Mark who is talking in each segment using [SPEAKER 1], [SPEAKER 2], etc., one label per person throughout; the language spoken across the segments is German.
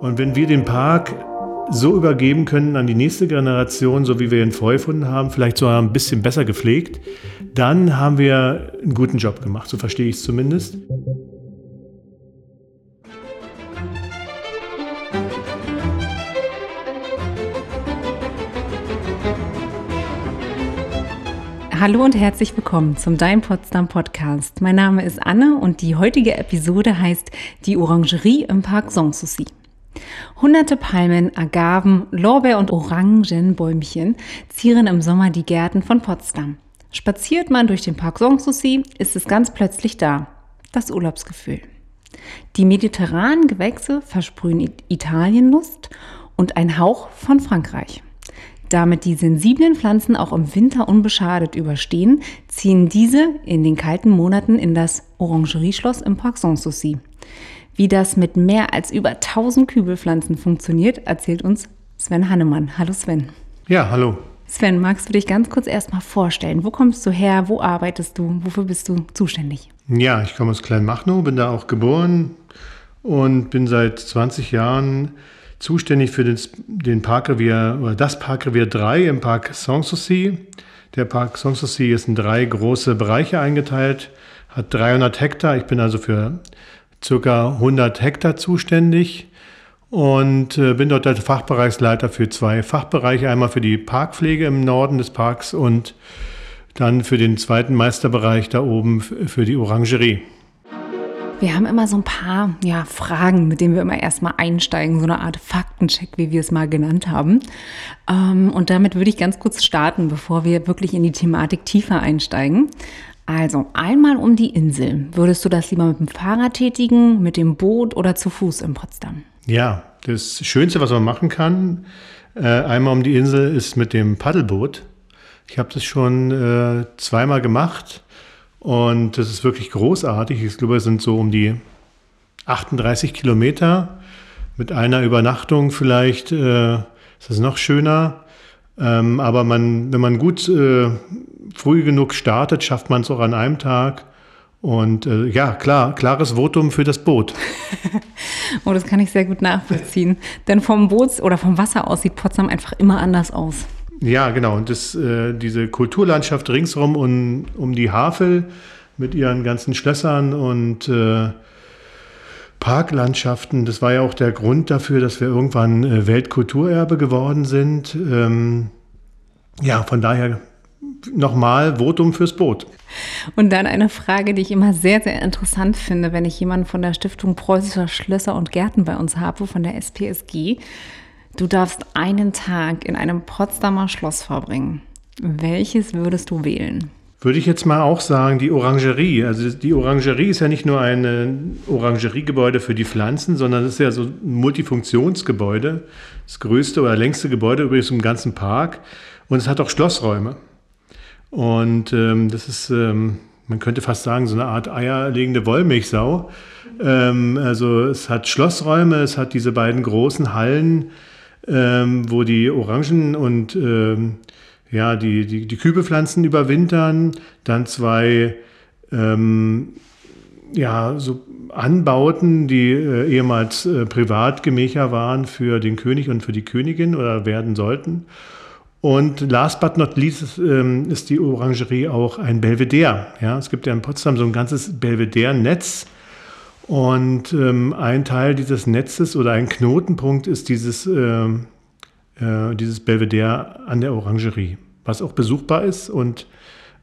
[SPEAKER 1] Und wenn wir den Park so übergeben können an die nächste Generation, so wie wir ihn vorgefunden haben, vielleicht sogar ein bisschen besser gepflegt, dann haben wir einen guten Job gemacht. So verstehe ich es zumindest.
[SPEAKER 2] Hallo und herzlich willkommen zum Dein Potsdam Podcast. Mein Name ist Anne und die heutige Episode heißt Die Orangerie im Park Sanssouci. Hunderte Palmen, Agaven, Lorbeer- und Orangenbäumchen zieren im Sommer die Gärten von Potsdam. Spaziert man durch den Park Sanssouci, ist es ganz plötzlich da. Das Urlaubsgefühl. Die mediterranen Gewächse versprühen Italienlust und ein Hauch von Frankreich. Damit die sensiblen Pflanzen auch im Winter unbeschadet überstehen, ziehen diese in den kalten Monaten in das Orangerieschloss im Park Sanssouci. Wie das mit mehr als über 1000 Kübelpflanzen funktioniert, erzählt uns Sven Hannemann. Hallo Sven.
[SPEAKER 1] Ja, hallo.
[SPEAKER 2] Sven, magst du dich ganz kurz erstmal vorstellen? Wo kommst du her? Wo arbeitest du? Wofür bist du zuständig?
[SPEAKER 1] Ja, ich komme aus Kleinmachnow, bin da auch geboren und bin seit 20 Jahren zuständig für den, den Parkrevier oder das Parkrevier 3 im Park Sanssouci. Der Park Sanssouci ist in drei große Bereiche eingeteilt, hat 300 Hektar. Ich bin also für circa 100 Hektar zuständig und äh, bin dort als Fachbereichsleiter für zwei Fachbereiche. Einmal für die Parkpflege im Norden des Parks und dann für den zweiten Meisterbereich da oben für die Orangerie.
[SPEAKER 2] Wir haben immer so ein paar ja, Fragen, mit denen wir immer erstmal einsteigen, so eine Art Faktencheck, wie wir es mal genannt haben. Ähm, und damit würde ich ganz kurz starten, bevor wir wirklich in die Thematik tiefer einsteigen. Also einmal um die Insel. Würdest du das lieber mit dem Fahrrad tätigen, mit dem Boot oder zu Fuß in Potsdam?
[SPEAKER 1] Ja, das Schönste, was man machen kann, äh, einmal um die Insel, ist mit dem Paddelboot. Ich habe das schon äh, zweimal gemacht und das ist wirklich großartig. Ich glaube, es sind so um die 38 Kilometer. Mit einer Übernachtung vielleicht äh, ist das noch schöner. Ähm, aber man, wenn man gut äh, früh genug startet, schafft man es auch an einem Tag. Und äh, ja, klar, klares Votum für das Boot.
[SPEAKER 2] oh, das kann ich sehr gut nachvollziehen. Denn vom Boot oder vom Wasser aus sieht Potsdam einfach immer anders aus.
[SPEAKER 1] Ja, genau. Und das, äh, diese Kulturlandschaft ringsherum um, um die Havel mit ihren ganzen Schlössern und äh, Parklandschaften, das war ja auch der Grund dafür, dass wir irgendwann äh, Weltkulturerbe geworden sind. Ähm, ja, von daher nochmal Votum fürs Boot.
[SPEAKER 2] Und dann eine Frage, die ich immer sehr, sehr interessant finde, wenn ich jemanden von der Stiftung Preußischer Schlösser und Gärten bei uns habe, von der SPSG. Du darfst einen Tag in einem Potsdamer Schloss verbringen. Welches würdest du wählen?
[SPEAKER 1] Würde ich jetzt mal auch sagen, die Orangerie. Also die Orangerie ist ja nicht nur ein Orangeriegebäude für die Pflanzen, sondern es ist ja so ein Multifunktionsgebäude. Das größte oder längste Gebäude übrigens im ganzen Park. Und es hat auch Schlossräume. Und ähm, das ist, ähm, man könnte fast sagen, so eine Art eierlegende Wollmilchsau. Ähm, also es hat Schlossräume, es hat diese beiden großen Hallen, ähm, wo die Orangen und ähm, ja, die, die, die Kübelpflanzen überwintern, dann zwei ähm, ja, so Anbauten, die äh, ehemals äh, Privatgemächer waren für den König und für die Königin oder werden sollten. Und last but not least ist, ähm, ist die Orangerie auch ein Belvedere. Ja, es gibt ja in Potsdam so ein ganzes Belvedere-Netz und ähm, ein Teil dieses Netzes oder ein Knotenpunkt ist dieses, äh, äh, dieses Belvedere an der Orangerie, was auch besuchbar ist und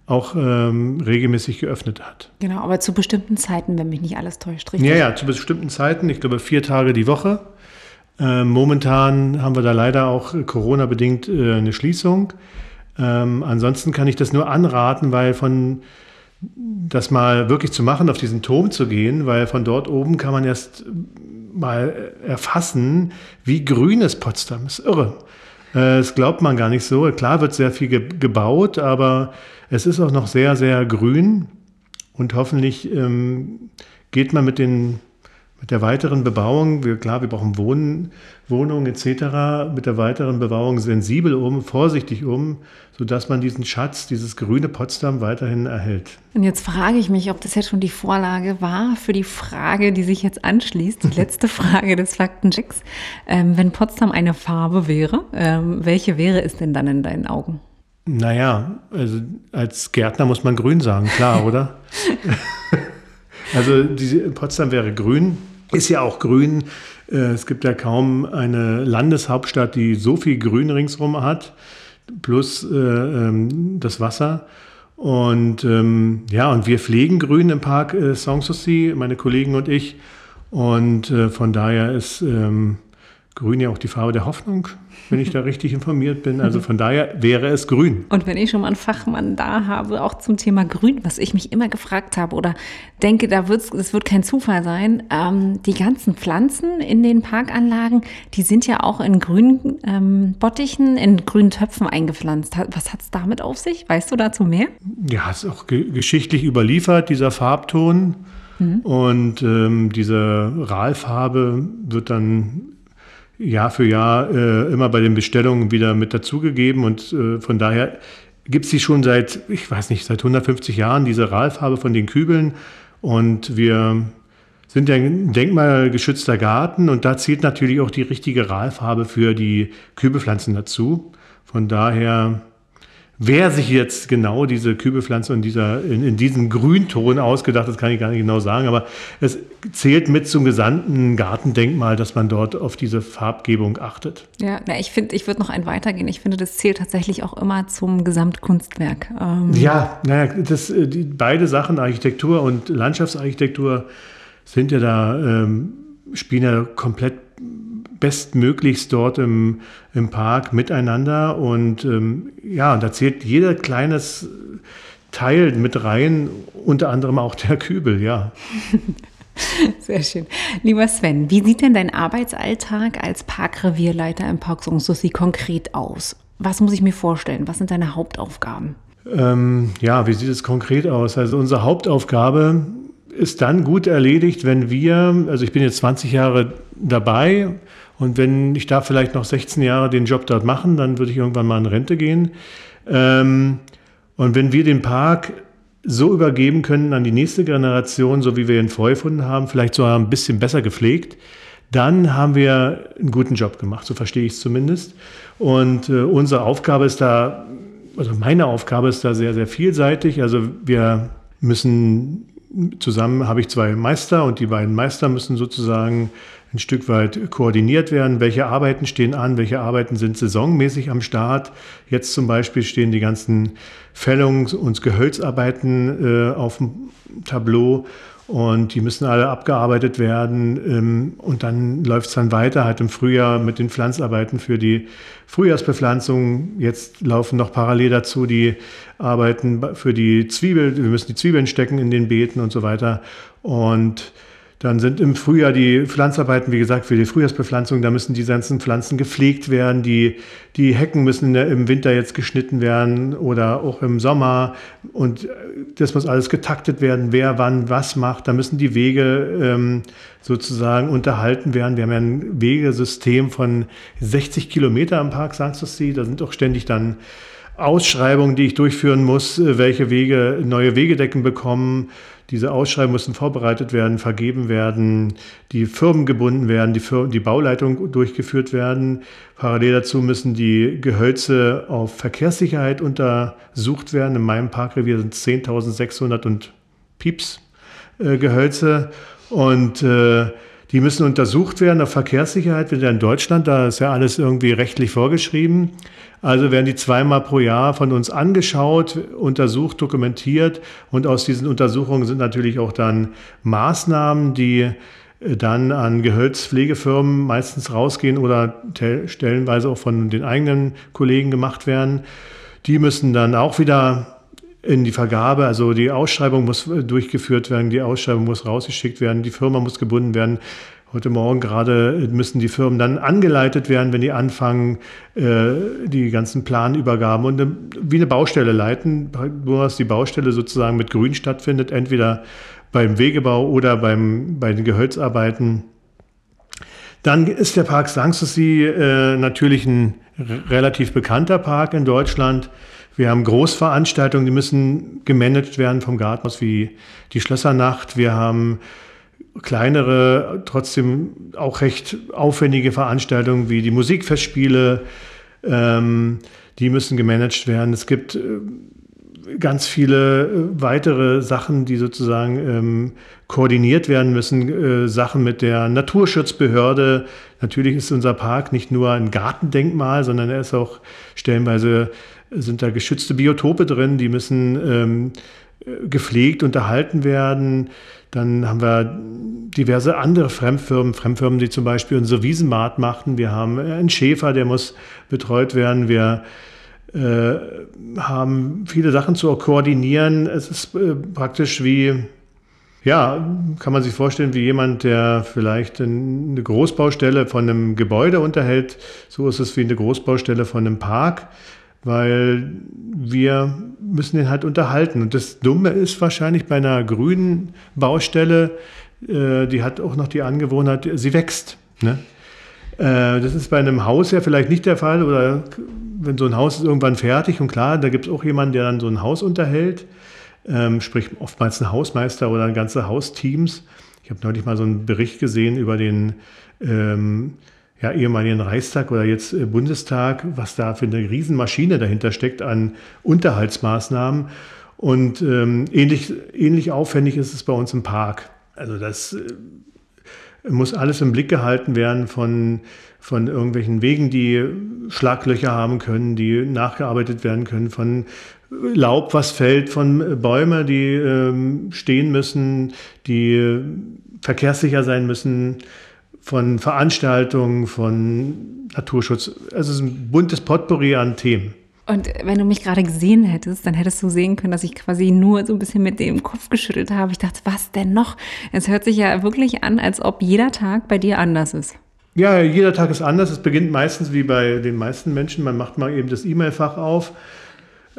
[SPEAKER 1] auch ähm, regelmäßig geöffnet hat.
[SPEAKER 2] Genau, aber zu bestimmten Zeiten, wenn mich nicht alles täuscht,
[SPEAKER 1] richtig? Ja, ja, zu bestimmten Zeiten, ich glaube vier Tage die Woche. Äh, momentan haben wir da leider auch Corona-bedingt äh, eine Schließung. Ähm, ansonsten kann ich das nur anraten, weil von das mal wirklich zu machen, auf diesen Turm zu gehen, weil von dort oben kann man erst mal erfassen, wie grün ist Potsdam. Das ist irre. Äh, das glaubt man gar nicht so. Klar wird sehr viel ge gebaut, aber es ist auch noch sehr, sehr grün. Und hoffentlich ähm, geht man mit den mit der weiteren Bebauung, wir, klar, wir brauchen Wohnen, Wohnungen etc., mit der weiteren Bebauung sensibel um, vorsichtig um, sodass man diesen Schatz, dieses grüne Potsdam weiterhin erhält.
[SPEAKER 2] Und jetzt frage ich mich, ob das jetzt schon die Vorlage war für die Frage, die sich jetzt anschließt, die letzte Frage des Faktenchecks. Ähm, wenn Potsdam eine Farbe wäre, ähm, welche wäre es denn dann in deinen Augen?
[SPEAKER 1] Naja, also als Gärtner muss man grün sagen, klar, oder? also diese, Potsdam wäre grün, ist ja auch grün. Äh, es gibt ja kaum eine Landeshauptstadt, die so viel Grün ringsherum hat, plus äh, ähm, das Wasser. Und ähm, ja, und wir pflegen Grün im Park äh, Sanssouci, meine Kollegen und ich. Und äh, von daher ist ähm, Grün ja auch die Farbe der Hoffnung, wenn ich da richtig informiert bin. Also von daher wäre es grün.
[SPEAKER 2] Und wenn ich schon mal einen Fachmann da habe, auch zum Thema Grün, was ich mich immer gefragt habe oder denke, da wird's, das wird kein Zufall sein, ähm, die ganzen Pflanzen in den Parkanlagen, die sind ja auch in grünen ähm, Bottichen, in grünen Töpfen eingepflanzt. Was hat es damit auf sich? Weißt du dazu mehr?
[SPEAKER 1] Ja, es ist auch ge geschichtlich überliefert, dieser Farbton. Mhm. Und ähm, diese Rahlfarbe wird dann Jahr für Jahr äh, immer bei den Bestellungen wieder mit dazugegeben und äh, von daher gibt es sie schon seit, ich weiß nicht, seit 150 Jahren, diese Ralfarbe von den Kübeln und wir sind ja ein denkmalgeschützter Garten und da zählt natürlich auch die richtige Ralfarbe für die Kübelpflanzen dazu. Von daher Wer sich jetzt genau diese Kübelpflanze in, dieser, in, in diesem Grünton ausgedacht, das kann ich gar nicht genau sagen, aber es zählt mit zum gesamten Gartendenkmal, dass man dort auf diese Farbgebung achtet.
[SPEAKER 2] Ja, na, ich finde, ich würde noch ein weitergehen. Ich finde, das zählt tatsächlich auch immer zum Gesamtkunstwerk.
[SPEAKER 1] Ähm ja, naja, das, äh, die, beide Sachen, Architektur und Landschaftsarchitektur, sind ja da, ähm, spielen ja komplett bestmöglichst dort im, im Park miteinander. Und ähm, ja, da zählt jeder kleines Teil mit rein, unter anderem auch der Kübel, ja.
[SPEAKER 2] Sehr schön. Lieber Sven, wie sieht denn dein Arbeitsalltag als Parkrevierleiter im Park Sanssouci konkret aus? Was muss ich mir vorstellen? Was sind deine Hauptaufgaben?
[SPEAKER 1] Ähm, ja, wie sieht es konkret aus? Also unsere Hauptaufgabe ist dann gut erledigt, wenn wir, also ich bin jetzt 20 Jahre dabei und wenn ich darf vielleicht noch 16 Jahre den Job dort machen, dann würde ich irgendwann mal in Rente gehen. Ähm, und wenn wir den Park so übergeben können an die nächste Generation, so wie wir ihn vorgefunden haben, vielleicht sogar ein bisschen besser gepflegt, dann haben wir einen guten Job gemacht, so verstehe ich es zumindest. Und äh, unsere Aufgabe ist da, also meine Aufgabe ist da sehr, sehr vielseitig. Also wir müssen zusammen, habe ich zwei Meister und die beiden Meister müssen sozusagen ein Stück weit koordiniert werden. Welche Arbeiten stehen an? Welche Arbeiten sind saisonmäßig am Start? Jetzt zum Beispiel stehen die ganzen Fällungs- und Gehölzarbeiten äh, auf dem Tableau und die müssen alle abgearbeitet werden. Ähm, und dann läuft es dann weiter, halt im Frühjahr mit den Pflanzarbeiten für die Frühjahrsbepflanzung. Jetzt laufen noch parallel dazu die Arbeiten für die Zwiebel. Wir müssen die Zwiebeln stecken in den Beeten und so weiter. Und dann sind im Frühjahr die Pflanzarbeiten, wie gesagt, für die Frühjahrsbepflanzung, da müssen die ganzen Pflanzen gepflegt werden, die, die Hecken müssen im Winter jetzt geschnitten werden oder auch im Sommer und das muss alles getaktet werden, wer wann was macht. Da müssen die Wege ähm, sozusagen unterhalten werden. Wir haben ja ein Wegesystem von 60 Kilometer am Park Sanssouci, da sind auch ständig dann Ausschreibungen, die ich durchführen muss, welche Wege, neue Wegedecken bekommen diese Ausschreibungen müssen vorbereitet werden, vergeben werden, die Firmen gebunden werden, die, Firmen, die Bauleitung durchgeführt werden. Parallel dazu müssen die Gehölze auf Verkehrssicherheit untersucht werden. In meinem Parkrevier sind 10.600 und Pieps äh, Gehölze und äh, die müssen untersucht werden auf Verkehrssicherheit. Ja in Deutschland, da ist ja alles irgendwie rechtlich vorgeschrieben. Also werden die zweimal pro Jahr von uns angeschaut, untersucht, dokumentiert und aus diesen Untersuchungen sind natürlich auch dann Maßnahmen, die äh, dann an Gehölzpflegefirmen meistens rausgehen oder stellenweise auch von den eigenen Kollegen gemacht werden. Die müssen dann auch wieder in die Vergabe, also die Ausschreibung muss durchgeführt werden, die Ausschreibung muss rausgeschickt werden, die Firma muss gebunden werden. Heute Morgen gerade müssen die Firmen dann angeleitet werden, wenn die anfangen, äh, die ganzen Planübergaben und wie eine Baustelle leiten, dass die Baustelle sozusagen mit Grün stattfindet, entweder beim Wegebau oder beim, bei den Gehölzarbeiten. Dann ist der Park Sanssouci äh, natürlich ein relativ bekannter Park in Deutschland. Wir haben Großveranstaltungen, die müssen gemanagt werden vom Gartenhaus, wie die Schlössernacht. Wir haben kleinere, trotzdem auch recht aufwendige Veranstaltungen wie die Musikfestspiele. Ähm, die müssen gemanagt werden. Es gibt äh, ganz viele äh, weitere Sachen, die sozusagen ähm, koordiniert werden müssen. Äh, Sachen mit der Naturschutzbehörde. Natürlich ist unser Park nicht nur ein Gartendenkmal, sondern er ist auch stellenweise sind da geschützte Biotope drin, die müssen ähm, gepflegt, unterhalten werden. Dann haben wir diverse andere Fremdfirmen, Fremdfirmen, die zum Beispiel unsere Wiesenmarkt machten. Wir haben einen Schäfer, der muss betreut werden. Wir äh, haben viele Sachen zu koordinieren. Es ist äh, praktisch wie, ja, kann man sich vorstellen, wie jemand, der vielleicht eine Großbaustelle von einem Gebäude unterhält. So ist es wie eine Großbaustelle von einem Park weil wir müssen den halt unterhalten. Und das Dumme ist wahrscheinlich bei einer grünen Baustelle, äh, die hat auch noch die Angewohnheit, sie wächst. Ne? Äh, das ist bei einem Haus ja vielleicht nicht der Fall oder wenn so ein Haus ist irgendwann fertig und klar, da gibt es auch jemanden, der dann so ein Haus unterhält, ähm, sprich oftmals ein Hausmeister oder ganze Hausteams. Ich habe neulich mal so einen Bericht gesehen über den ähm, ja, ehemaligen Reichstag oder jetzt äh, Bundestag, was da für eine Riesenmaschine dahinter steckt an Unterhaltsmaßnahmen. Und ähm, ähnlich, ähnlich aufwendig ist es bei uns im Park. Also das äh, muss alles im Blick gehalten werden von, von irgendwelchen Wegen, die Schlaglöcher haben können, die nachgearbeitet werden können, von Laub, was fällt, von Bäumen, die ähm, stehen müssen, die verkehrssicher sein müssen von Veranstaltungen, von Naturschutz. Also es ist ein buntes Potpourri an Themen.
[SPEAKER 2] Und wenn du mich gerade gesehen hättest, dann hättest du sehen können, dass ich quasi nur so ein bisschen mit dem Kopf geschüttelt habe. Ich dachte, was denn noch? Es hört sich ja wirklich an, als ob jeder Tag bei dir anders ist.
[SPEAKER 1] Ja, jeder Tag ist anders. Es beginnt meistens wie bei den meisten Menschen. Man macht mal eben das E-Mail-Fach auf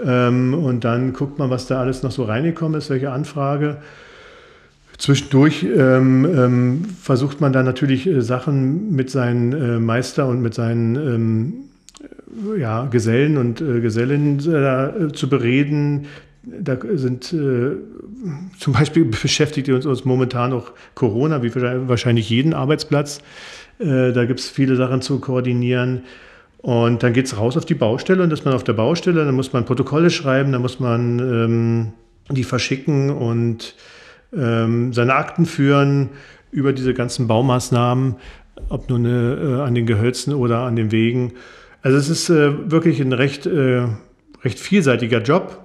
[SPEAKER 1] ähm, und dann guckt man, was da alles noch so reingekommen ist, welche Anfrage. Zwischendurch ähm, ähm, versucht man dann natürlich äh, Sachen mit seinen äh, Meister und mit seinen ähm, ja, Gesellen und äh, Gesellinnen äh, zu bereden. Da sind äh, zum Beispiel beschäftigt uns, uns momentan auch Corona, wie wahrscheinlich jeden Arbeitsplatz. Äh, da gibt es viele Sachen zu koordinieren. Und dann geht es raus auf die Baustelle und ist man auf der Baustelle, dann muss man Protokolle schreiben, dann muss man ähm, die verschicken und ähm, seine Akten führen über diese ganzen Baumaßnahmen, ob nun äh, an den Gehölzen oder an den Wegen. Also es ist äh, wirklich ein recht, äh, recht vielseitiger Job.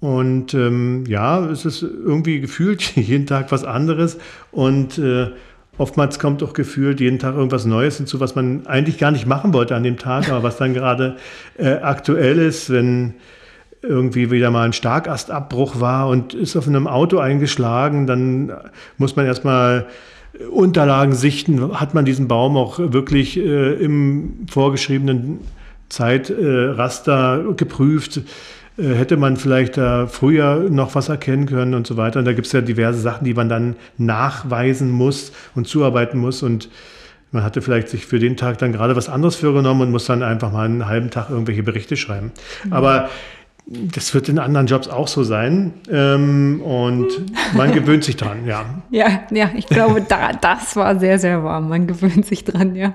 [SPEAKER 1] Und ähm, ja, es ist irgendwie gefühlt jeden Tag was anderes. Und äh, oftmals kommt auch gefühlt jeden Tag irgendwas Neues hinzu, was man eigentlich gar nicht machen wollte an dem Tag, aber was dann gerade äh, aktuell ist, wenn irgendwie wieder mal ein Starkastabbruch war und ist auf einem Auto eingeschlagen, dann muss man erstmal Unterlagen sichten. Hat man diesen Baum auch wirklich äh, im vorgeschriebenen Zeitraster geprüft? Äh, hätte man vielleicht da früher noch was erkennen können und so weiter. Und da gibt es ja diverse Sachen, die man dann nachweisen muss und zuarbeiten muss. Und man hatte vielleicht sich für den Tag dann gerade was anderes vorgenommen und muss dann einfach mal einen halben Tag irgendwelche Berichte schreiben. Mhm. Aber das wird in anderen Jobs auch so sein. Ähm, und man gewöhnt sich dran, ja.
[SPEAKER 2] Ja, ja, ich glaube, da, das war sehr, sehr warm. Man gewöhnt sich dran, ja.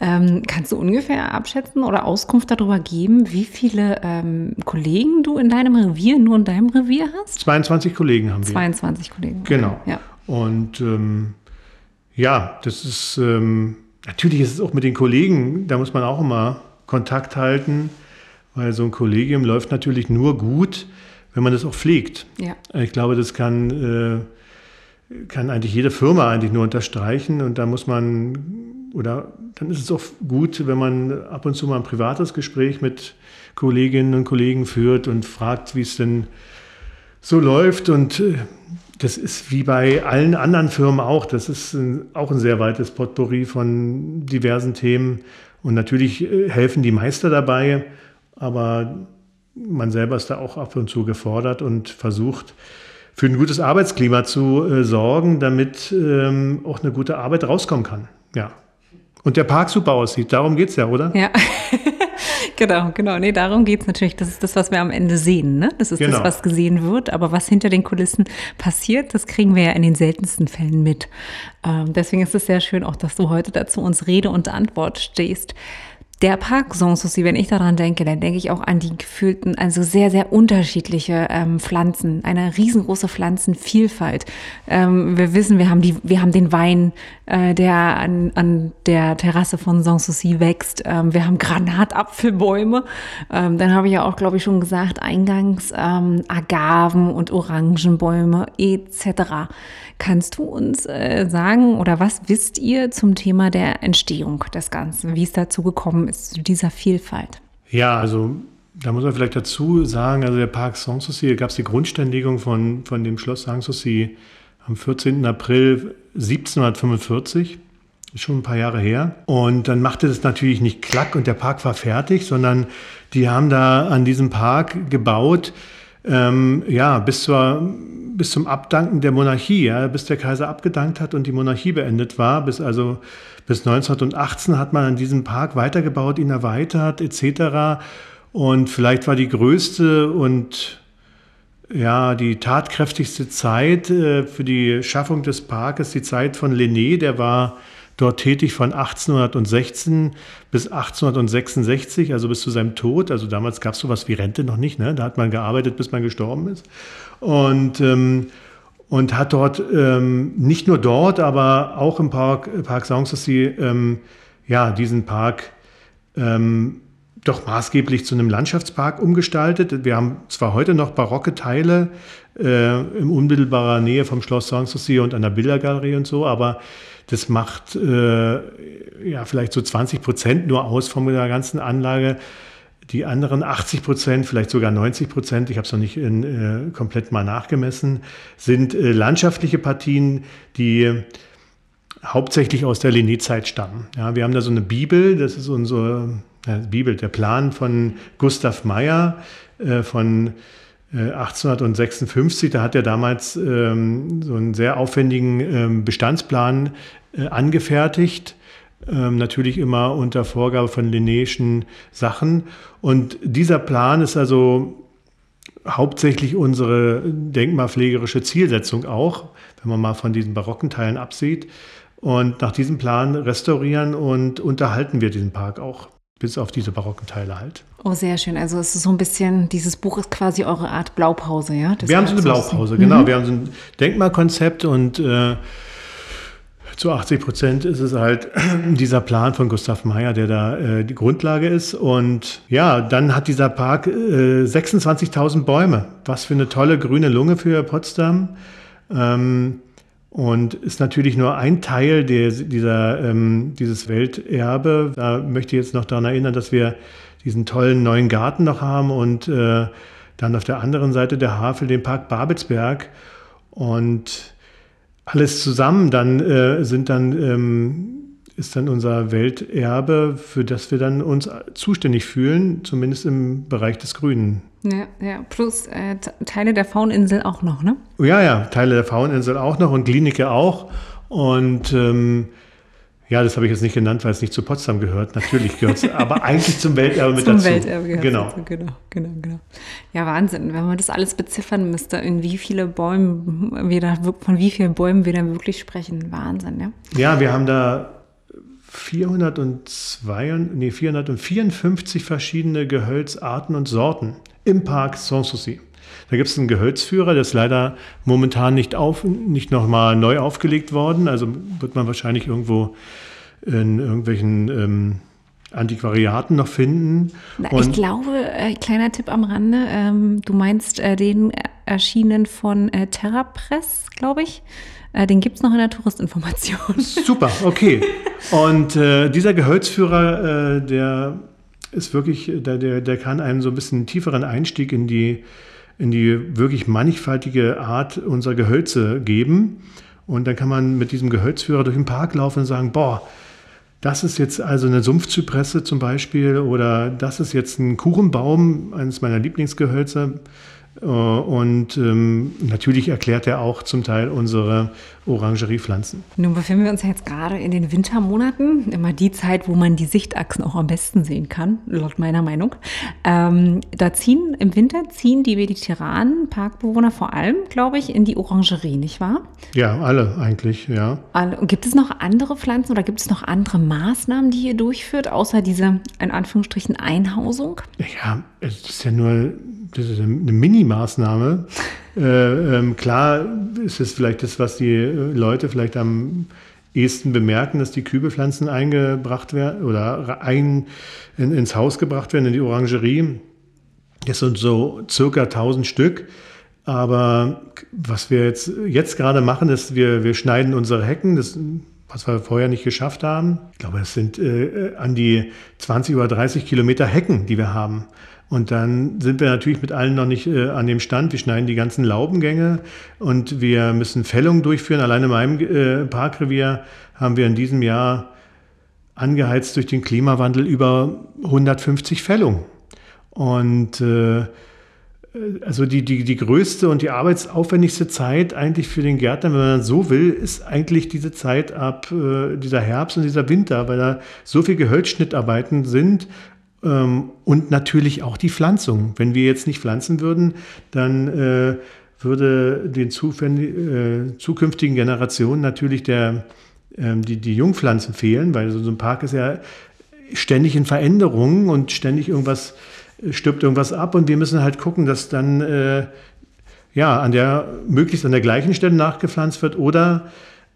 [SPEAKER 2] Ähm, kannst du ungefähr abschätzen oder Auskunft darüber geben, wie viele ähm, Kollegen du in deinem Revier, nur in deinem Revier hast?
[SPEAKER 1] 22 Kollegen haben wir.
[SPEAKER 2] 22 Kollegen.
[SPEAKER 1] Genau. Ja. Und ja, das ist natürlich ist es auch mit den Kollegen, da muss man auch immer Kontakt halten weil so ein Kollegium läuft natürlich nur gut, wenn man das auch pflegt. Ja. Ich glaube, das kann, äh, kann eigentlich jede Firma eigentlich nur unterstreichen und da muss man, oder dann ist es auch gut, wenn man ab und zu mal ein privates Gespräch mit Kolleginnen und Kollegen führt und fragt, wie es denn so läuft und äh, das ist wie bei allen anderen Firmen auch. Das ist ein, auch ein sehr weites Potpourri von diversen Themen. Und natürlich äh, helfen die Meister dabei, aber man selber ist da auch ab und zu gefordert und versucht, für ein gutes Arbeitsklima zu äh, sorgen, damit ähm, auch eine gute Arbeit rauskommen kann. Ja. Und der Park super aussieht. Darum geht es ja, oder?
[SPEAKER 2] Ja. genau, genau. Nee, darum geht es natürlich. Das ist das, was wir am Ende sehen. Ne? Das ist genau. das, was gesehen wird. Aber was hinter den Kulissen passiert, das kriegen wir ja in den seltensten Fällen mit. Ähm, deswegen ist es sehr schön, auch dass du heute dazu uns Rede und Antwort stehst. Der Park Sanssouci, wenn ich daran denke, dann denke ich auch an die gefühlten, also sehr, sehr unterschiedliche ähm, Pflanzen, eine riesengroße Pflanzenvielfalt. Ähm, wir wissen, wir haben, die, wir haben den Wein, äh, der an, an der Terrasse von Sanssouci wächst. Ähm, wir haben Granatapfelbäume. Ähm, dann habe ich ja auch, glaube ich, schon gesagt, eingangs ähm, Agaven und Orangenbäume etc. Kannst du uns äh, sagen oder was wisst ihr zum Thema der Entstehung des Ganzen, wie es dazu gekommen ist, zu dieser Vielfalt?
[SPEAKER 1] Ja, also da muss man vielleicht dazu sagen, also der Park Sanssouci, gab es die Grundständigung von, von dem Schloss Sanssouci am 14. April 1745 ist schon ein paar Jahre her. Und dann machte das natürlich nicht klack und der Park war fertig, sondern die haben da an diesem Park gebaut, ähm, ja, bis zur bis zum Abdanken der Monarchie, ja, bis der Kaiser abgedankt hat und die Monarchie beendet war, bis also bis 1918 hat man an diesem Park weitergebaut, ihn erweitert etc. Und vielleicht war die größte und ja, die tatkräftigste Zeit äh, für die Schaffung des Parkes die Zeit von Lené, der war dort tätig von 1816 bis 1866, also bis zu seinem Tod. Also damals gab es sowas wie Rente noch nicht, ne? da hat man gearbeitet, bis man gestorben ist und, ähm, und hat dort ähm, nicht nur dort, aber auch im Park, Park Sanssouci, ähm, ja, diesen Park ähm, doch maßgeblich zu einem Landschaftspark umgestaltet. Wir haben zwar heute noch barocke Teile äh, in unmittelbarer Nähe vom Schloss Sanssouci und an der Bildergalerie und so, aber das macht äh, ja vielleicht so 20 Prozent nur aus von der ganzen Anlage. Die anderen 80 Prozent, vielleicht sogar 90 Prozent, ich habe es noch nicht in, äh, komplett mal nachgemessen, sind äh, landschaftliche Partien, die hauptsächlich aus der Linné-Zeit stammen. Ja, wir haben da so eine Bibel, das ist unsere ja, Bibel, der Plan von Gustav Meyer äh, von 1856, äh, da hat er damals ähm, so einen sehr aufwendigen ähm, Bestandsplan äh, angefertigt ähm, natürlich immer unter Vorgabe von Linnéischen Sachen. Und dieser Plan ist also hauptsächlich unsere denkmalpflegerische Zielsetzung auch, wenn man mal von diesen barocken Teilen absieht. Und nach diesem Plan restaurieren und unterhalten wir diesen Park auch, bis auf diese barocken Teile halt.
[SPEAKER 2] Oh, sehr schön. Also es ist so ein bisschen, dieses Buch ist quasi eure Art Blaupause, ja?
[SPEAKER 1] Das wir haben so eine Blaupause, genau. Mhm. Wir haben so ein Denkmalkonzept und äh, zu 80 Prozent ist es halt dieser Plan von Gustav Meyer, der da äh, die Grundlage ist. Und ja, dann hat dieser Park äh, 26.000 Bäume. Was für eine tolle grüne Lunge für Potsdam. Ähm, und ist natürlich nur ein Teil der, dieser, ähm, dieses Welterbe. Da möchte ich jetzt noch daran erinnern, dass wir diesen tollen neuen Garten noch haben und äh, dann auf der anderen Seite der Havel den Park Babelsberg. Und alles zusammen dann äh, sind dann ähm, ist dann unser Welterbe, für das wir dann uns zuständig fühlen, zumindest im Bereich des Grünen.
[SPEAKER 2] Ja, ja. plus äh, Teile der Fauninsel auch noch, ne?
[SPEAKER 1] Ja, ja, Teile der Fauninsel auch noch und Klinike auch. Und ähm, ja, das habe ich jetzt nicht genannt, weil es nicht zu Potsdam gehört. Natürlich gehört es, aber eigentlich zum Welterbe mit zum dazu. Zum Welterbe gehört
[SPEAKER 2] genau. Dazu. genau. Genau, genau. Ja, Wahnsinn. Wenn man das alles beziffern müsste, in wie viele Bäumen wir da, von wie vielen Bäumen wir da wirklich sprechen. Wahnsinn, ja.
[SPEAKER 1] Ja, wir haben da 402, nee, 454 verschiedene Gehölzarten und Sorten im Park Sanssouci. Da gibt es einen Gehölzführer, der ist leider momentan nicht, auf, nicht nochmal neu aufgelegt worden. Also wird man wahrscheinlich irgendwo in irgendwelchen ähm, Antiquariaten noch finden.
[SPEAKER 2] Na, ich glaube, äh, kleiner Tipp am Rande, ähm, du meinst äh, den erschienen von äh, Terrapress, glaube ich. Äh, den gibt es noch in der Touristinformation.
[SPEAKER 1] Super, okay. Und äh, dieser Gehölzführer, äh, der ist wirklich, der, der, der kann einen so ein bisschen tieferen Einstieg in die in die wirklich mannigfaltige Art unserer Gehölze geben. Und dann kann man mit diesem Gehölzführer durch den Park laufen und sagen, boah, das ist jetzt also eine Sumpfzypresse zum Beispiel oder das ist jetzt ein Kuchenbaum, eines meiner Lieblingsgehölze. Äh, und ähm, natürlich erklärt er auch zum Teil unsere Orangeriepflanzen.
[SPEAKER 2] Nun befinden wir uns jetzt gerade in den Wintermonaten, immer die Zeit, wo man die Sichtachsen auch am besten sehen kann, laut meiner Meinung. Ähm, da ziehen im Winter ziehen die mediterranen Parkbewohner vor allem, glaube ich, in die Orangerie, nicht wahr?
[SPEAKER 1] Ja, alle eigentlich, ja.
[SPEAKER 2] Alle. Und gibt es noch andere Pflanzen oder gibt es noch andere Maßnahmen, die ihr durchführt, außer diese in Anführungsstrichen Einhausung?
[SPEAKER 1] Ja, es ist ja nur das ist eine Mini-Maßnahme. Äh, ähm, klar ist es vielleicht das, was die äh, Leute vielleicht am ehesten bemerken, dass die Kübelpflanzen eingebracht werden oder ein, in, ins Haus gebracht werden, in die Orangerie. Das sind so circa 1000 Stück. Aber was wir jetzt, jetzt gerade machen, ist, wir, wir schneiden unsere Hecken, das, was wir vorher nicht geschafft haben. Ich glaube, es sind äh, an die 20 oder 30 Kilometer Hecken, die wir haben. Und dann sind wir natürlich mit allen noch nicht äh, an dem Stand. Wir schneiden die ganzen Laubengänge und wir müssen Fällungen durchführen. Allein in meinem äh, Parkrevier haben wir in diesem Jahr angeheizt durch den Klimawandel über 150 Fällungen. Und äh, also die, die, die größte und die arbeitsaufwendigste Zeit eigentlich für den Gärtner, wenn man so will, ist eigentlich diese Zeit ab äh, dieser Herbst und dieser Winter, weil da so viel Gehölzschnittarbeiten sind ähm, und natürlich auch die Pflanzung. Wenn wir jetzt nicht pflanzen würden, dann äh, würde den äh, zukünftigen Generationen natürlich der, ähm, die, die Jungpflanzen fehlen, weil so ein Park ist ja ständig in Veränderungen und ständig irgendwas stirbt irgendwas ab und wir müssen halt gucken, dass dann äh, ja an der möglichst an der gleichen Stelle nachgepflanzt wird oder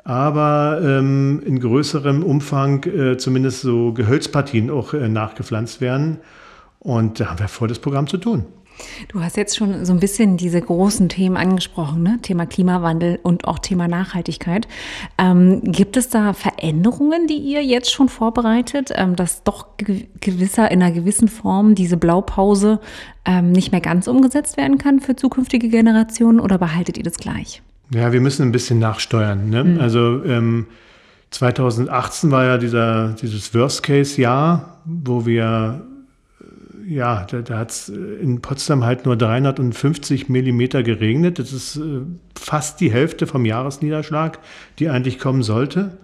[SPEAKER 1] aber ähm, in größerem Umfang äh, zumindest so Gehölzpartien auch äh, nachgepflanzt werden. Und da haben wir vor, das Programm zu tun.
[SPEAKER 2] Du hast jetzt schon so ein bisschen diese großen Themen angesprochen, ne? Thema Klimawandel und auch Thema Nachhaltigkeit. Ähm, gibt es da Veränderungen, die ihr jetzt schon vorbereitet, ähm, dass doch gewisser, in einer gewissen Form diese Blaupause ähm, nicht mehr ganz umgesetzt werden kann für zukünftige Generationen oder behaltet ihr das gleich?
[SPEAKER 1] Ja, wir müssen ein bisschen nachsteuern. Ne? Mhm. Also ähm, 2018 war ja dieser, dieses Worst-Case-Jahr, wo wir, ja, da, da hat es in Potsdam halt nur 350 Millimeter geregnet. Das ist äh, fast die Hälfte vom Jahresniederschlag, die eigentlich kommen sollte.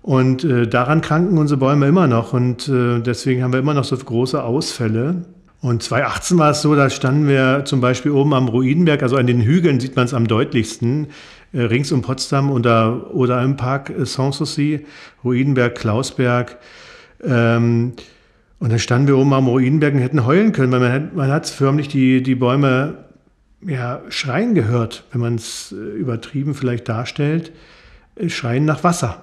[SPEAKER 1] Und äh, daran kranken unsere Bäume immer noch und äh, deswegen haben wir immer noch so große Ausfälle. Und 2018 war es so, da standen wir zum Beispiel oben am Ruidenberg, also an den Hügeln sieht man es am deutlichsten, äh, rings um Potsdam oder, oder im Park äh, Sanssouci, Ruidenberg, Klausberg. Ähm, und dann standen wir oben am Ruidenberg und hätten heulen können, weil man hat, man hat förmlich die, die Bäume ja, schreien gehört, wenn man es äh, übertrieben vielleicht darstellt, äh, schreien nach Wasser.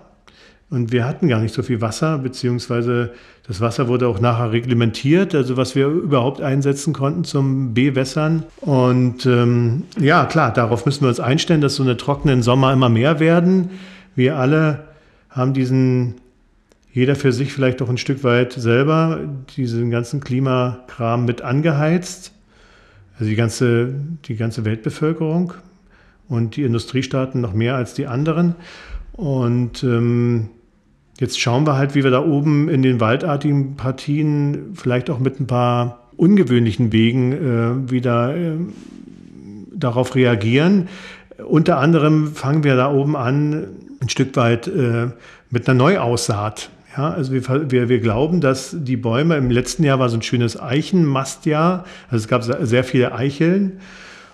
[SPEAKER 1] Und wir hatten gar nicht so viel Wasser, beziehungsweise das Wasser wurde auch nachher reglementiert, also was wir überhaupt einsetzen konnten zum Bewässern. Und ähm, ja, klar, darauf müssen wir uns einstellen, dass so eine trockenen Sommer immer mehr werden. Wir alle haben diesen, jeder für sich vielleicht auch ein Stück weit selber, diesen ganzen Klimakram mit angeheizt. Also die ganze, die ganze Weltbevölkerung und die Industriestaaten noch mehr als die anderen. Und ähm, Jetzt schauen wir halt, wie wir da oben in den waldartigen Partien vielleicht auch mit ein paar ungewöhnlichen Wegen äh, wieder äh, darauf reagieren. Unter anderem fangen wir da oben an, ein Stück weit äh, mit einer Neuaussaat. Ja, also wir, wir, wir glauben, dass die Bäume, im letzten Jahr war so ein schönes Eichenmastjahr, also es gab sehr viele Eicheln.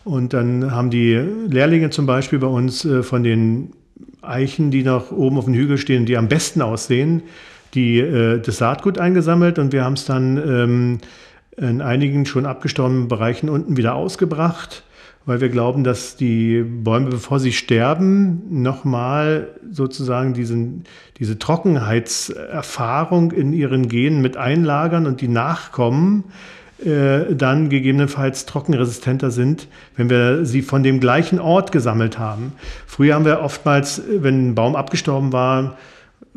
[SPEAKER 1] Und dann haben die Lehrlinge zum Beispiel bei uns äh, von den Eichen, die noch oben auf dem Hügel stehen, die am besten aussehen, die, äh, das Saatgut eingesammelt. Und wir haben es dann ähm, in einigen schon abgestorbenen Bereichen unten wieder ausgebracht, weil wir glauben, dass die Bäume, bevor sie sterben, nochmal sozusagen diesen, diese Trockenheitserfahrung in ihren Genen mit einlagern und die Nachkommen äh, dann gegebenenfalls trockenresistenter sind, wenn wir sie von dem gleichen Ort gesammelt haben. Früher haben wir oftmals, wenn ein Baum abgestorben war,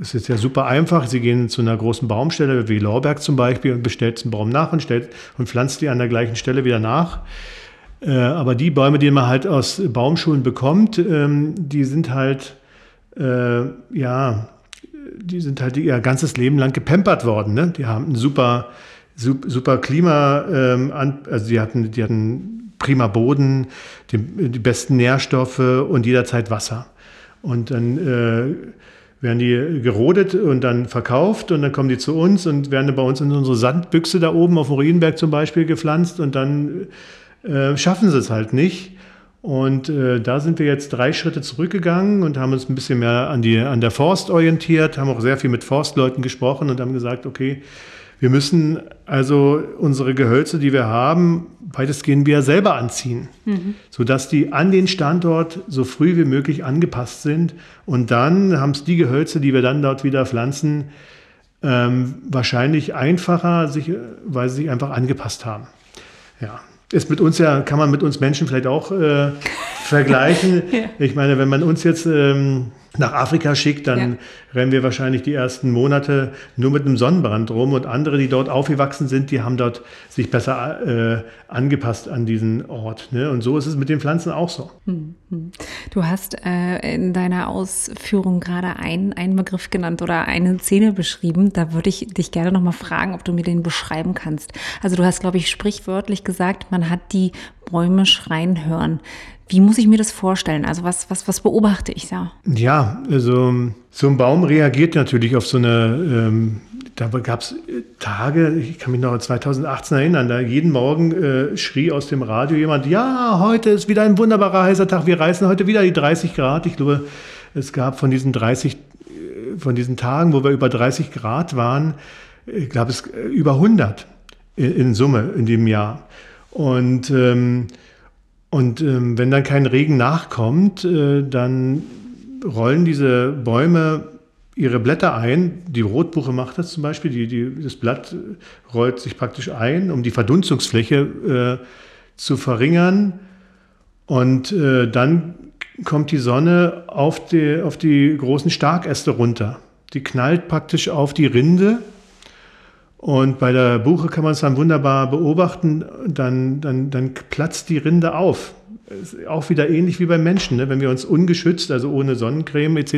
[SPEAKER 1] es ist ja super einfach. Sie gehen zu einer großen Baumstelle, wie Lorberg zum Beispiel, und bestellt einen Baum nach und, stellt, und pflanzt die an der gleichen Stelle wieder nach. Äh, aber die Bäume, die man halt aus Baumschulen bekommt, ähm, die sind halt, äh, ja, die sind halt ihr ganzes Leben lang gepempert worden. Ne? Die haben einen super super Klima, ähm, also die hatten, die hatten prima Boden, die, die besten Nährstoffe und jederzeit Wasser. Und dann äh, werden die gerodet und dann verkauft und dann kommen die zu uns und werden bei uns in unsere Sandbüchse da oben auf dem Ruinenberg zum Beispiel gepflanzt und dann äh, schaffen sie es halt nicht. Und äh, da sind wir jetzt drei Schritte zurückgegangen und haben uns ein bisschen mehr an, die, an der Forst orientiert, haben auch sehr viel mit Forstleuten gesprochen und haben gesagt, okay, wir müssen also unsere Gehölze, die wir haben, weitestgehend wieder selber anziehen, mhm. sodass die an den Standort so früh wie möglich angepasst sind. Und dann haben es die Gehölze, die wir dann dort wieder pflanzen, ähm, wahrscheinlich einfacher, sich, weil sie sich einfach angepasst haben. Ja, ist mit uns ja, kann man mit uns Menschen vielleicht auch äh, vergleichen. ja. Ich meine, wenn man uns jetzt ähm, nach Afrika schickt, dann ja. rennen wir wahrscheinlich die ersten Monate nur mit einem Sonnenbrand rum und andere, die dort aufgewachsen sind, die haben dort sich besser äh, angepasst an diesen Ort. Ne? Und so ist es mit den Pflanzen auch so. Hm,
[SPEAKER 2] hm. Du hast äh, in deiner Ausführung gerade einen, einen Begriff genannt oder eine Szene beschrieben. Da würde ich dich gerne nochmal fragen, ob du mir den beschreiben kannst. Also du hast, glaube ich, sprichwörtlich gesagt, man hat die Bäume schreien hören. Wie muss ich mir das vorstellen? Also was, was, was beobachte ich da?
[SPEAKER 1] Ja, also so ein Baum reagiert natürlich auf so eine, ähm, da gab es Tage, ich kann mich noch an 2018 erinnern, da jeden Morgen äh, schrie aus dem Radio jemand, ja, heute ist wieder ein wunderbarer heißer Tag, wir reißen heute wieder die 30 Grad. Ich glaube, es gab von diesen 30, äh, von diesen Tagen, wo wir über 30 Grad waren, ich glaube es äh, über 100 in, in Summe in dem Jahr. Und ähm, und ähm, wenn dann kein Regen nachkommt, äh, dann rollen diese Bäume ihre Blätter ein. Die Rotbuche macht das zum Beispiel. Die, die, das Blatt rollt sich praktisch ein, um die Verdunstungsfläche äh, zu verringern. Und äh, dann kommt die Sonne auf die, auf die großen Starkäste runter. Die knallt praktisch auf die Rinde und bei der Buche kann man es dann wunderbar beobachten, dann, dann, dann platzt die Rinde auf. Auch wieder ähnlich wie beim Menschen. Ne? Wenn wir uns ungeschützt, also ohne Sonnencreme etc.,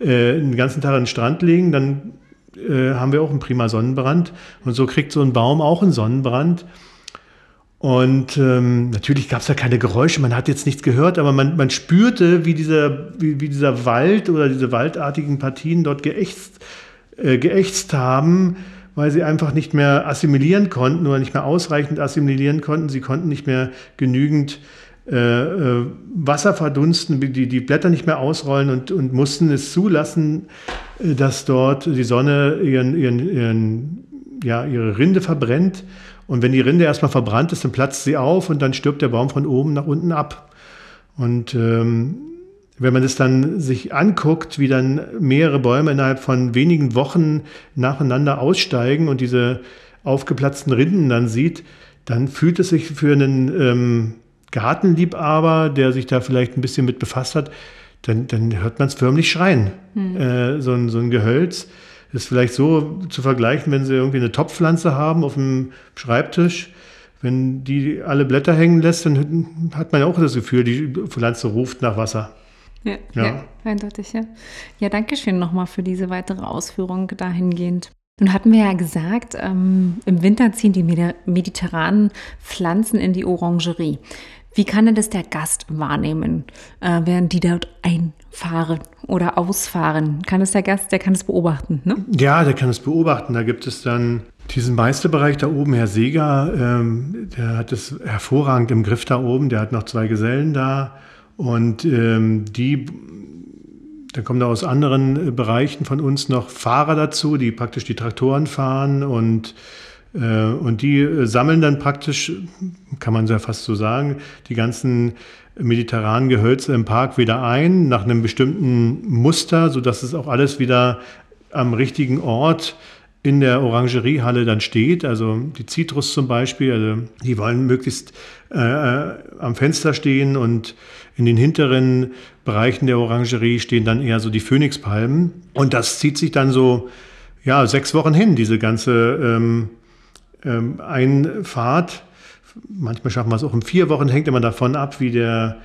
[SPEAKER 1] äh, den ganzen Tag an den Strand legen, dann äh, haben wir auch einen prima Sonnenbrand. Und so kriegt so ein Baum auch einen Sonnenbrand. Und ähm, natürlich gab es da keine Geräusche, man hat jetzt nichts gehört, aber man, man spürte, wie dieser, wie, wie dieser Wald oder diese waldartigen Partien dort geächtzt, äh, geächtzt haben weil sie einfach nicht mehr assimilieren konnten oder nicht mehr ausreichend assimilieren konnten. Sie konnten nicht mehr genügend äh, äh, Wasser verdunsten, die, die Blätter nicht mehr ausrollen und, und mussten es zulassen, äh, dass dort die Sonne ihren, ihren, ihren, ja, ihre Rinde verbrennt. Und wenn die Rinde erstmal verbrannt ist, dann platzt sie auf und dann stirbt der Baum von oben nach unten ab. Und ähm, wenn man das dann sich anguckt, wie dann mehrere Bäume innerhalb von wenigen Wochen nacheinander aussteigen und diese aufgeplatzten Rinden dann sieht, dann fühlt es sich für einen ähm, Gartenliebhaber, der sich da vielleicht ein bisschen mit befasst hat, dann, dann hört man es förmlich schreien. Hm. Äh, so, ein, so ein Gehölz ist vielleicht so zu vergleichen, wenn Sie irgendwie eine Topfpflanze haben auf dem Schreibtisch. Wenn die alle Blätter hängen lässt, dann hat man ja auch das Gefühl, die Pflanze ruft nach Wasser.
[SPEAKER 2] Ja, ja. ja eindeutig, ja. Ja, danke schön nochmal für diese weitere Ausführung dahingehend. Nun hatten wir ja gesagt, ähm, im Winter ziehen die mediterranen Pflanzen in die Orangerie. Wie kann denn das der Gast wahrnehmen, äh, während die dort einfahren oder ausfahren? Kann es der Gast, der kann es beobachten, ne?
[SPEAKER 1] Ja, der kann es beobachten. Da gibt es dann diesen Meisterbereich da oben, Herr Seger, ähm, der hat es hervorragend im Griff da oben. Der hat noch zwei Gesellen da. Und ähm, die, dann kommen da aus anderen äh, Bereichen von uns noch Fahrer dazu, die praktisch die Traktoren fahren und äh, und die äh, sammeln dann praktisch, kann man ja fast so sagen, die ganzen mediterranen Gehölze im Park wieder ein, nach einem bestimmten Muster, sodass es auch alles wieder am richtigen Ort in der Orangeriehalle dann steht. Also die Zitrus zum Beispiel, also die wollen möglichst äh, äh am Fenster stehen und in den hinteren Bereichen der Orangerie stehen dann eher so die Phönixpalmen. Und das zieht sich dann so, ja, sechs Wochen hin, diese ganze ähm, ähm, Einfahrt. Manchmal schaffen wir es auch in vier Wochen, hängt immer davon ab, wie der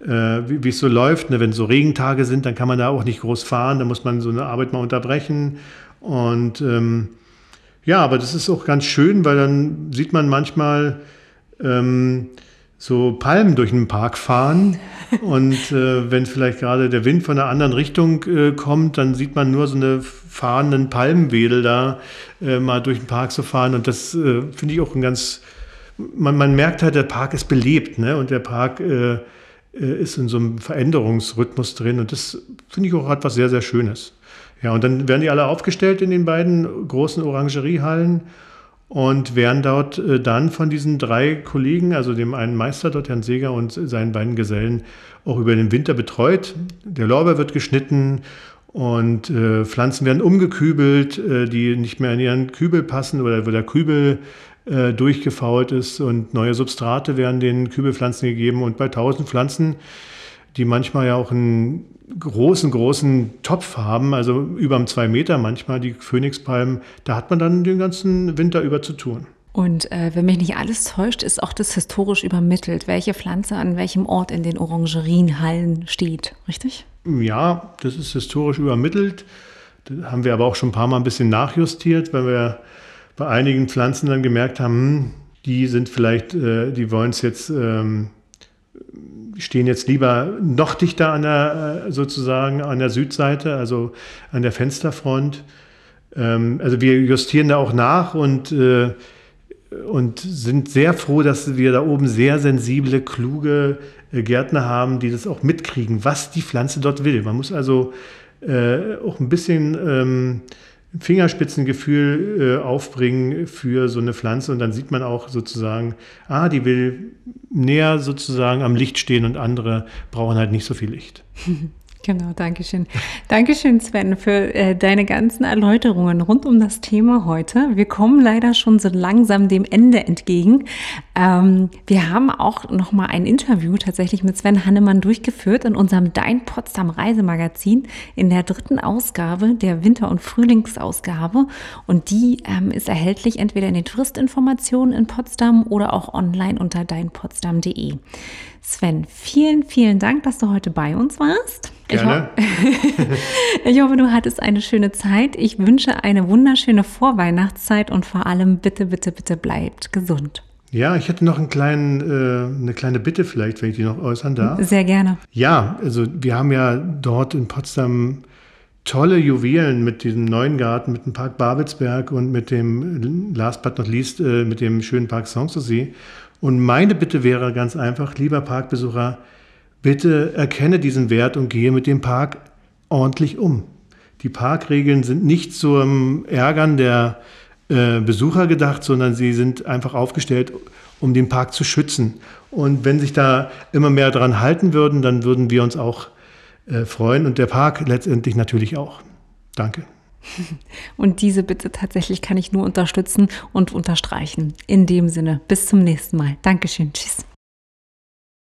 [SPEAKER 1] äh, wie, es so läuft. Ne? Wenn so Regentage sind, dann kann man da auch nicht groß fahren, da muss man so eine Arbeit mal unterbrechen. Und ähm, ja, aber das ist auch ganz schön, weil dann sieht man manchmal, ähm, so Palmen durch den Park fahren. Und äh, wenn vielleicht gerade der Wind von einer anderen Richtung äh, kommt, dann sieht man nur so eine fahrenden Palmenwedel da äh, mal durch den Park zu fahren. Und das äh, finde ich auch ein ganz, man, man merkt halt, der Park ist belebt. Ne? Und der Park äh, äh, ist in so einem Veränderungsrhythmus drin. Und das finde ich auch etwas sehr, sehr Schönes. Ja, und dann werden die alle aufgestellt in den beiden großen Orangeriehallen und werden dort äh, dann von diesen drei Kollegen, also dem einen Meister dort, Herrn Seger und seinen beiden Gesellen, auch über den Winter betreut. Der Lorbeer wird geschnitten und äh, Pflanzen werden umgekübelt, äh, die nicht mehr in ihren Kübel passen oder wo der Kübel äh, durchgefault ist und neue Substrate werden den Kübelpflanzen gegeben und bei tausend Pflanzen, die manchmal ja auch einen großen, großen Topf haben, also über zwei Meter manchmal, die Phönixpalmen, da hat man dann den ganzen Winter über zu tun.
[SPEAKER 2] Und äh, wenn mich nicht alles täuscht, ist auch das historisch übermittelt, welche Pflanze an welchem Ort in den Orangerienhallen steht, richtig?
[SPEAKER 1] Ja, das ist historisch übermittelt. Das haben wir aber auch schon ein paar Mal ein bisschen nachjustiert, weil wir bei einigen Pflanzen dann gemerkt haben, hm, die sind vielleicht, äh, die wollen es jetzt ähm, stehen jetzt lieber noch dichter an der, äh, sozusagen an der Südseite, also an der Fensterfront. Ähm, also wir justieren da auch nach und, äh, und sind sehr froh, dass wir da oben sehr sensible, kluge äh, Gärtner haben, die das auch mitkriegen, was die Pflanze dort will. Man muss also auch ein bisschen ähm, Fingerspitzengefühl äh, aufbringen für so eine Pflanze und dann sieht man auch sozusagen, ah, die will näher sozusagen am Licht stehen und andere brauchen halt nicht so viel Licht.
[SPEAKER 2] Genau, danke schön. Dankeschön, Sven, für äh, deine ganzen Erläuterungen rund um das Thema heute. Wir kommen leider schon so langsam dem Ende entgegen. Ähm, wir haben auch noch mal ein Interview tatsächlich mit Sven Hannemann durchgeführt in unserem Dein Potsdam Reisemagazin in der dritten Ausgabe, der Winter- und Frühlingsausgabe. Und die ähm, ist erhältlich entweder in den Touristinformationen in Potsdam oder auch online unter deinpotsdam.de. Sven, vielen, vielen Dank, dass du heute bei uns warst.
[SPEAKER 1] Gerne.
[SPEAKER 2] Ich, ho ich hoffe, du hattest eine schöne Zeit. Ich wünsche eine wunderschöne Vorweihnachtszeit und vor allem bitte, bitte, bitte bleibt gesund.
[SPEAKER 1] Ja, ich hätte noch einen kleinen, äh, eine kleine Bitte vielleicht, wenn ich die noch äußern darf.
[SPEAKER 2] Sehr gerne.
[SPEAKER 1] Ja, also wir haben ja dort in Potsdam tolle Juwelen mit diesem neuen Garten, mit dem Park Babelsberg und mit dem, last but not least, äh, mit dem schönen Park Sanssouci. Und meine Bitte wäre ganz einfach, lieber Parkbesucher, bitte erkenne diesen Wert und gehe mit dem Park ordentlich um. Die Parkregeln sind nicht zum Ärgern der äh, Besucher gedacht, sondern sie sind einfach aufgestellt, um den Park zu schützen. Und wenn sich da immer mehr dran halten würden, dann würden wir uns auch äh, freuen und der Park letztendlich natürlich auch. Danke.
[SPEAKER 2] Und diese Bitte tatsächlich kann ich nur unterstützen und unterstreichen. In dem Sinne, bis zum nächsten Mal. Dankeschön. Tschüss.